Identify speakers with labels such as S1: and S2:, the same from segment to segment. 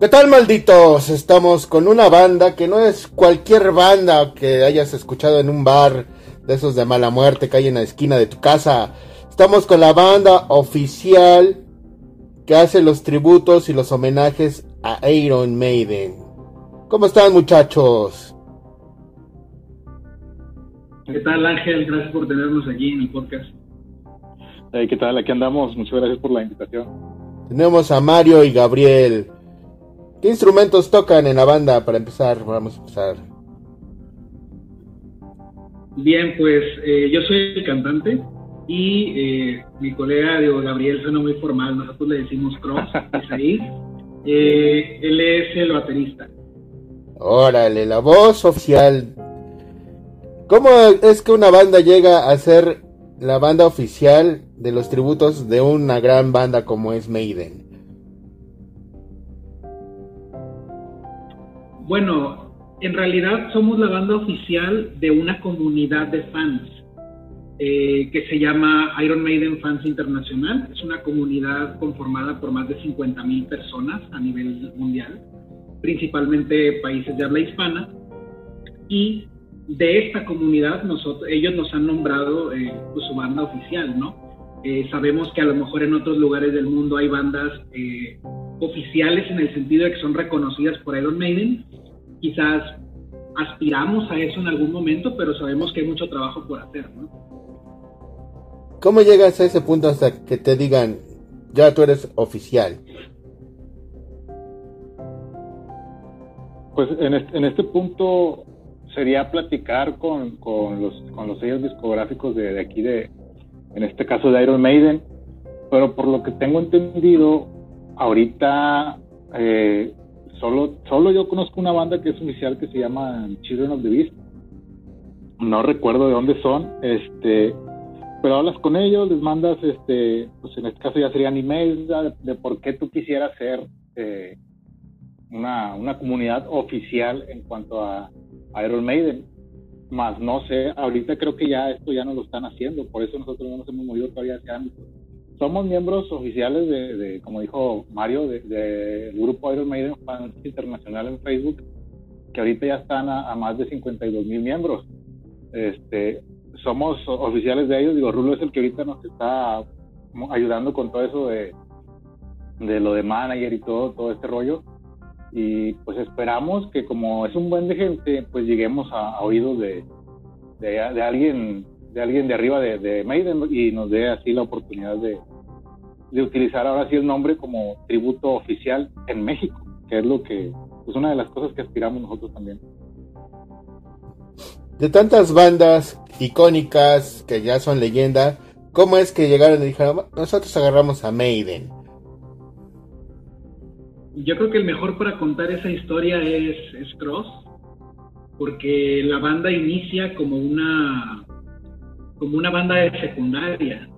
S1: ¿Qué tal malditos? Estamos con una banda que no es cualquier banda que hayas escuchado en un bar de esos de mala muerte que hay en la esquina de tu casa. Estamos con la banda oficial que hace los tributos y los homenajes a Iron Maiden. ¿Cómo están muchachos?
S2: ¿Qué tal Ángel? Gracias por tenernos aquí en el podcast.
S3: ¿Qué tal? Aquí andamos. Muchas gracias por la invitación.
S1: Tenemos a Mario y Gabriel. ¿Qué instrumentos tocan en la banda para empezar? Vamos a empezar.
S2: Bien, pues eh, yo soy el cantante y eh, mi colega Diego Gabriel suena muy formal, nosotros le decimos Cross, es ahí. Eh, él es el baterista.
S1: Órale, la voz oficial. ¿Cómo es que una banda llega a ser la banda oficial de los tributos de una gran banda como es Maiden?
S2: Bueno, en realidad somos la banda oficial de una comunidad de fans eh, que se llama Iron Maiden Fans Internacional. Es una comunidad conformada por más de 50 mil personas a nivel mundial, principalmente países de habla hispana. Y de esta comunidad, ellos nos han nombrado eh, pues, su banda oficial, ¿no? Eh, sabemos que a lo mejor en otros lugares del mundo hay bandas oficiales en el sentido de que son reconocidas por Iron Maiden, quizás aspiramos a eso en algún momento, pero sabemos que hay mucho trabajo por hacer, ¿no?
S1: ¿Cómo llegas a ese punto hasta que te digan, ya tú eres oficial?
S3: Pues en este, en este punto sería platicar con, con, los, con los sellos discográficos de, de, aquí, de, en este caso de Iron Maiden, pero por lo que tengo entendido, ahorita eh, Solo, solo yo conozco una banda que es oficial que se llama Children of the Beast. No recuerdo de dónde son, este, pero hablas con ellos, les mandas, este, pues en este caso ya serían emails de, por qué tú quisieras ser eh, una, una comunidad oficial en cuanto a, Iron Maiden. Más no sé, ahorita creo que ya esto ya no lo están haciendo, por eso nosotros no nos hemos movido todavía hacia ámbito somos miembros oficiales de, como dijo Mario, del de, grupo Iron Maiden Fans Internacional en Facebook, que ahorita ya están a, más de 52 mil miembros. Este, somos oficiales de ellos, digo, Rulo es el que ahorita nos está ayudando con todo eso de, de lo de manager y todo, todo este rollo. Y pues esperamos que como es un buen de gente, pues lleguemos a, oídos de, de, alguien de alguien de arriba de, de, Maiden y nos dé así la oportunidad de, de utilizar ahora sí el nombre como tributo oficial en México, que es lo que es una de las cosas que aspiramos nosotros también.
S1: De tantas bandas icónicas que ya son leyenda, ¿cómo es que llegaron y dijeron, nosotros agarramos a Maiden?
S2: Yo creo que el mejor para contar esa historia es, es Cross, porque la banda inicia como una como una banda de secundaria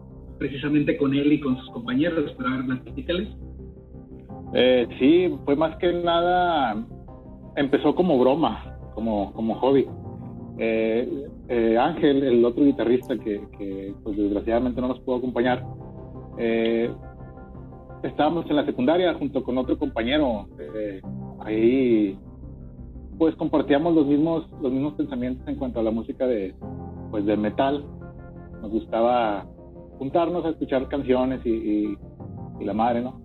S2: precisamente con él y con sus compañeros, pero a ver,
S3: Eh, sí, fue más que nada, empezó como broma, como, como hobby. Eh, eh, Ángel, el otro guitarrista que, que pues, desgraciadamente no nos pudo acompañar, eh, estábamos en la secundaria junto con otro compañero. ahí pues compartíamos los mismos, los mismos pensamientos en cuanto a la música de, pues, de metal. Nos gustaba juntarnos a escuchar canciones y, la madre, ¿no?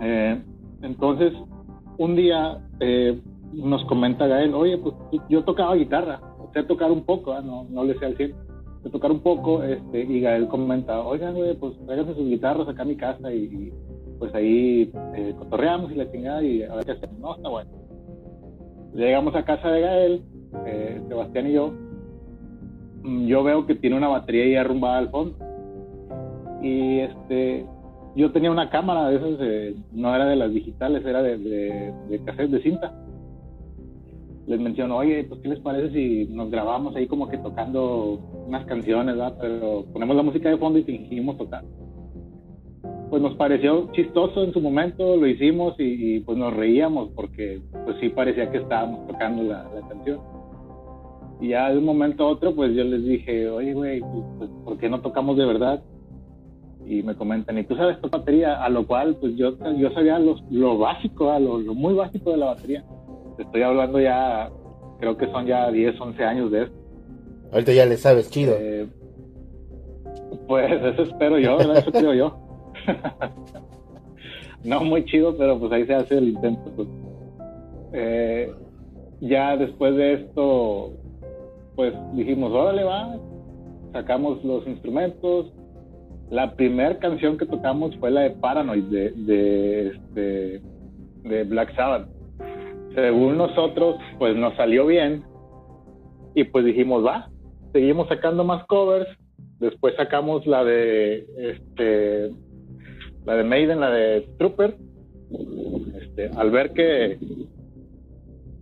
S3: Eh, entonces, un día eh, nos comenta Gael, oye, pues yo tocaba guitarra, sé tocar un poco, ¿eh? no, no le sé al 100, sé tocar un poco, este, y Gael comenta, oigan, pues tráiganse sus guitarras acá a mi casa y, pues ahí cotorreamos y la chingada y a ver qué hacemos, no, está bueno. Llegamos a casa de Gael, Sebastián y yo, mm, yo veo que tiene una batería ahí arrumbada al fondo y este yo tenía una cámara de esas, no era de las digitales, era de, de, cassette de cinta. Les menciono, oye, pues ¿qué les parece si nos grabamos ahí como que tocando unas canciones. Pero ponemos la música de fondo y fingimos tocar. pues nos pareció chistoso en su momento, lo hicimos y, pues nos reíamos porque pues sí parecía que estábamos tocando la, canción. Y ya de un momento a otro pues yo les dije, oye güey, pues, ¿por qué no tocamos de verdad? Y me comentan, ¿y tú sabes tocar batería? A lo cual pues yo, yo sabía lo básico, lo, lo muy básico de la batería. Estoy hablando ya, creo que son ya 10, 11 años de esto.
S1: Ahorita ya le sabes chido.
S3: Eh, pues eso espero yo, eso creo yo. no muy chido, pero pues ahí se hace el intento. Pues. Eh, ya después de esto, pues dijimos, órale va, sacamos los instrumentos. La primera canción que tocamos fue la de Paranoid de, de, este, de Black Sabbath. Según nosotros, pues nos salió bien y pues dijimos, va, seguimos sacando más covers. Después sacamos la de este la de Maiden, la de Trooper. Este, al ver que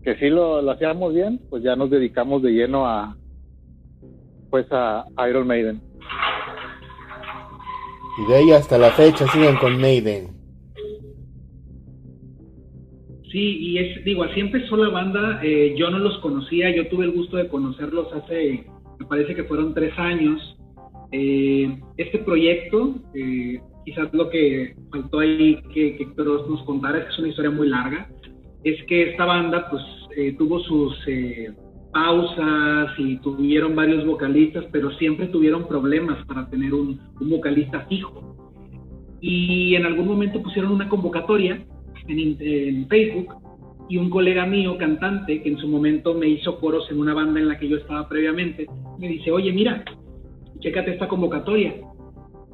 S3: que sí lo, lo hacíamos bien, pues ya nos dedicamos de lleno a pues a Iron Maiden.
S1: Y de ahí hasta la fecha siguen con Maiden.
S2: Sí, y es, digo, así empezó la banda, eh, yo no los conocía, yo tuve el gusto de conocerlos hace me parece que fueron tres años. Eh, este proyecto, eh, quizás lo que faltó ahí que, que nos contara, es que es una historia muy larga, es que esta banda pues eh, tuvo sus pausas y tuvieron varios vocalistas, pero siempre tuvieron problemas para tener un, vocalista fijo. Y en algún momento pusieron una convocatoria en, en Facebook y un colega mío, cantante, que en su momento me hizo coros en una banda en la que yo estaba previamente, me dice, oye, mira, chécate esta convocatoria.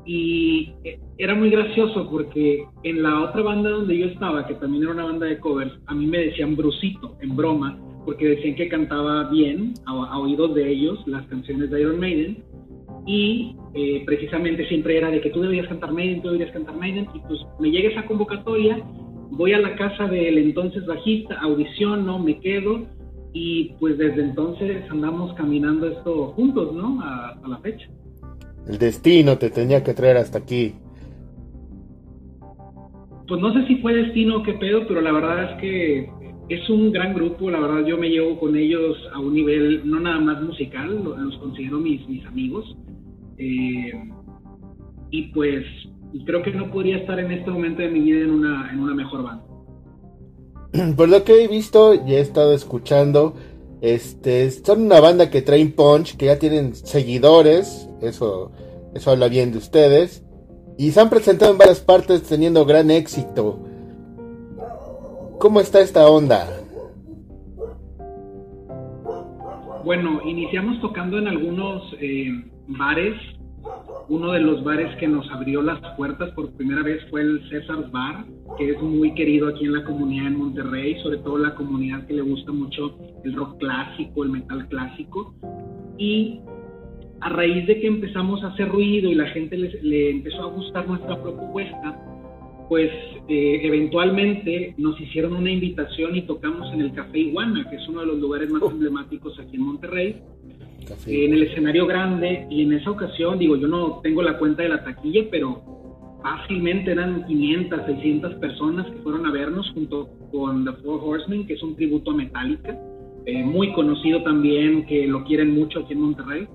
S2: Y eh, era muy gracioso porque en la otra banda donde yo estaba, que también era una banda de covers, a mí me decían Brusito, en broma, porque decían que cantaba bien, a, oídos de ellos, las canciones de Iron Maiden. Y eh, precisamente siempre era de que tú deberías cantar Maiden, tú deberías cantar Maiden. Y pues me llega esa convocatoria voy a la casa del entonces bajista, audiciono, me quedo y pues desde entonces andamos caminando esto juntos, ¿no? A, la fecha.
S1: El destino te tenía que traer hasta aquí.
S2: Pues no sé si fue destino o qué pedo, pero la verdad es que es un gran grupo, la verdad yo me llevo con ellos a un nivel no nada más musical, los considero mis, mis amigos. Eh, y pues creo que no podría estar en este momento de mi vida en una, en una mejor banda.
S1: Por lo que he visto y he estado escuchando, este, son una banda que traen punch, que ya tienen seguidores, eso, eso habla bien de ustedes, y se han presentado en varias partes teniendo gran éxito. ¿Cómo está esta onda?
S2: Bueno, iniciamos tocando en algunos eh, bares uno de los bares que nos abrió las puertas por primera vez fue el César Bar, que es muy querido aquí en la comunidad en Monterrey, sobre todo la comunidad que le gusta mucho el rock clásico, el metal clásico. Y a raíz de que empezamos a hacer ruido y la gente le empezó a gustar nuestra propuesta, pues eh, eventualmente nos hicieron una invitación y tocamos en el Café Iguana, que es uno de los lugares más emblemáticos aquí en Monterrey. En el escenario grande y en esa ocasión, digo, yo no tengo la cuenta de la taquilla, pero fácilmente eran 500, 600 personas que fueron a vernos junto con The Four Horsemen, que es un tributo a Metallica, eh, muy conocido también, que lo quieren mucho aquí en Monterrey.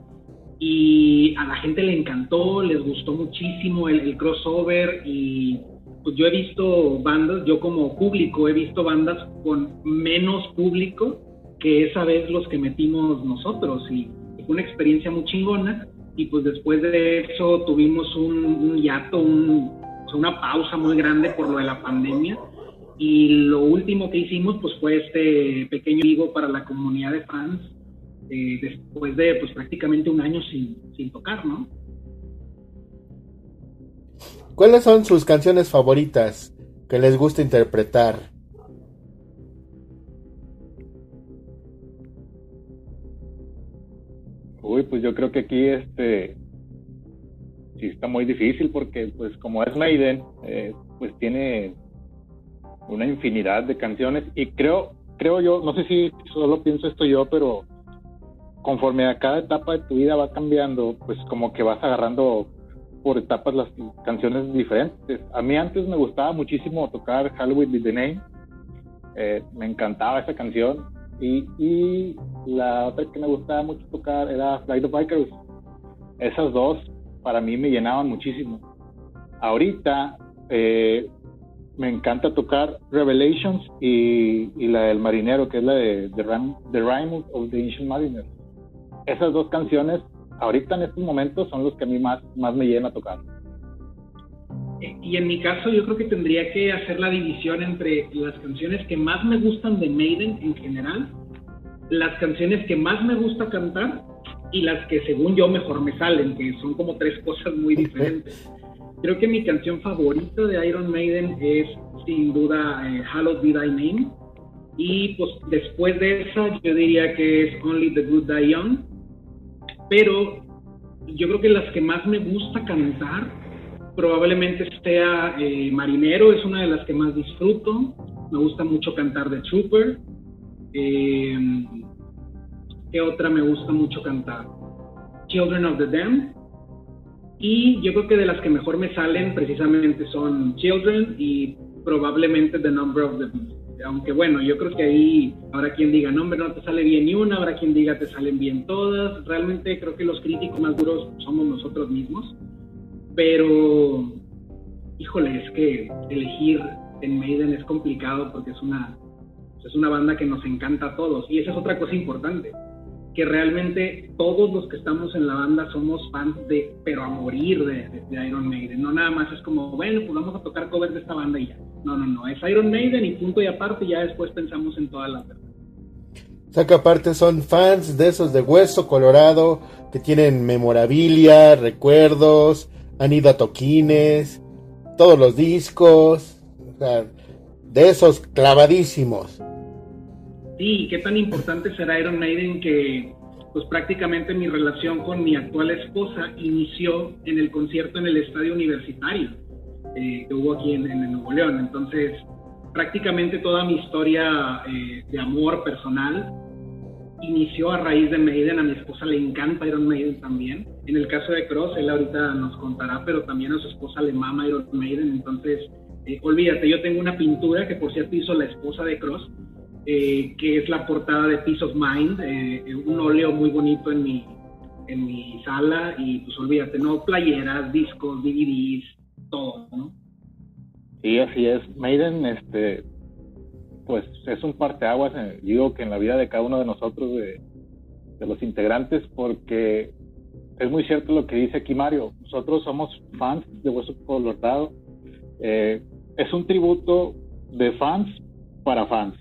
S2: Y a la gente le encantó, les gustó muchísimo el, el crossover y pues yo he visto bandas, yo como público he visto bandas con menos público que esa vez los que metimos nosotros y una experiencia muy chingona y pues después de eso tuvimos un, un hiato, una pausa muy grande por lo de la pandemia y lo último que hicimos pues fue este pequeño vivo para la comunidad de fans eh, después de pues prácticamente un año sin, sin tocar, ¿no?
S1: ¿Cuáles son sus canciones favoritas que les gusta interpretar?
S3: Uy, pues yo creo que aquí este sí está muy difícil porque pues como es Maiden, eh, pues tiene una infinidad de canciones y creo, creo yo, no sé si solo pienso esto yo, pero conforme a cada etapa de tu vida va cambiando, pues como que vas agarrando por etapas las canciones diferentes. A mí antes me gustaba muchísimo tocar Halloween with the Name. Eh, me encantaba esa canción. Y, y, la otra que me gustaba mucho tocar era Flight of Icarus. Esas dos para mí me llenaban muchísimo. Ahorita eh, me encanta tocar Revelations y, y, la del Marinero, que es la de The Rhyme, of the Ancient Mariner. Esas dos canciones ahorita en estos momentos son los que a mí más, más me llenan a tocar.
S2: Y en mi caso yo creo que tendría que hacer la división entre las canciones que más me gustan de Maiden en general, las canciones que más me gusta cantar y las que según yo mejor me salen, que son como tres cosas muy diferentes. Creo que mi canción favorita de Iron Maiden es sin duda eh, Hallowed Be Thy Name. Y pues después de esa yo diría que es Only the Good Die Young pero yo creo que las que más me gusta cantar probablemente sea eh, Marinero, es una de las que más disfruto. Me gusta mucho cantar de Trooper. Eh, ¿Qué otra me gusta mucho cantar? Children of the Damned. Y yo creo que de las que mejor me salen precisamente son Children y probablemente The Number of the Beast aunque bueno, yo creo que ahí habrá quien diga, no, hombre, no te sale bien ni una, habrá quien diga, te salen bien todas. Realmente creo que los críticos más duros somos nosotros mismos. Pero, híjole, es que elegir en Maiden es complicado porque es una, es una banda que nos encanta a todos. Y esa es otra cosa importante, que realmente todos los que estamos en la banda somos fans de, pero a morir de, de Iron Maiden. No nada más es como, bueno, pues vamos a tocar covers de esta banda y ya no, no, no, es Iron Maiden y punto y aparte, ya después pensamos en toda la verdad.
S1: O sea que aparte son fans de esos de hueso colorado, que tienen memorabilia, recuerdos, han ido a toquines, todos los discos, o sea, de esos clavadísimos.
S2: Sí, qué tan importante será Iron Maiden que pues prácticamente mi relación con mi actual esposa inició en el concierto en el estadio universitario eh, que hubo aquí en, en, Nuevo León. Entonces, prácticamente toda mi historia eh, de amor personal inició a raíz de Maiden. A mi esposa le encanta Iron Maiden también. En el caso de Cross, él ahorita nos contará, pero también a su esposa le mama Iron Maiden. Entonces, eh, olvídate, yo tengo una pintura que por cierto hizo la esposa de Cross, que es la portada de Peace of Mind, un óleo muy bonito en mi, en mi sala y pues olvídate, no playeras, discos, DVDs, todo, ¿no?
S3: Sí, así es. Maiden, este, pues es un parteaguas, eh, digo que en la vida de cada uno de nosotros, de, los integrantes, porque es muy cierto lo que dice aquí Mario. Nosotros somos fans de Hueso Colorado. Eh, es un tributo de fans para fans.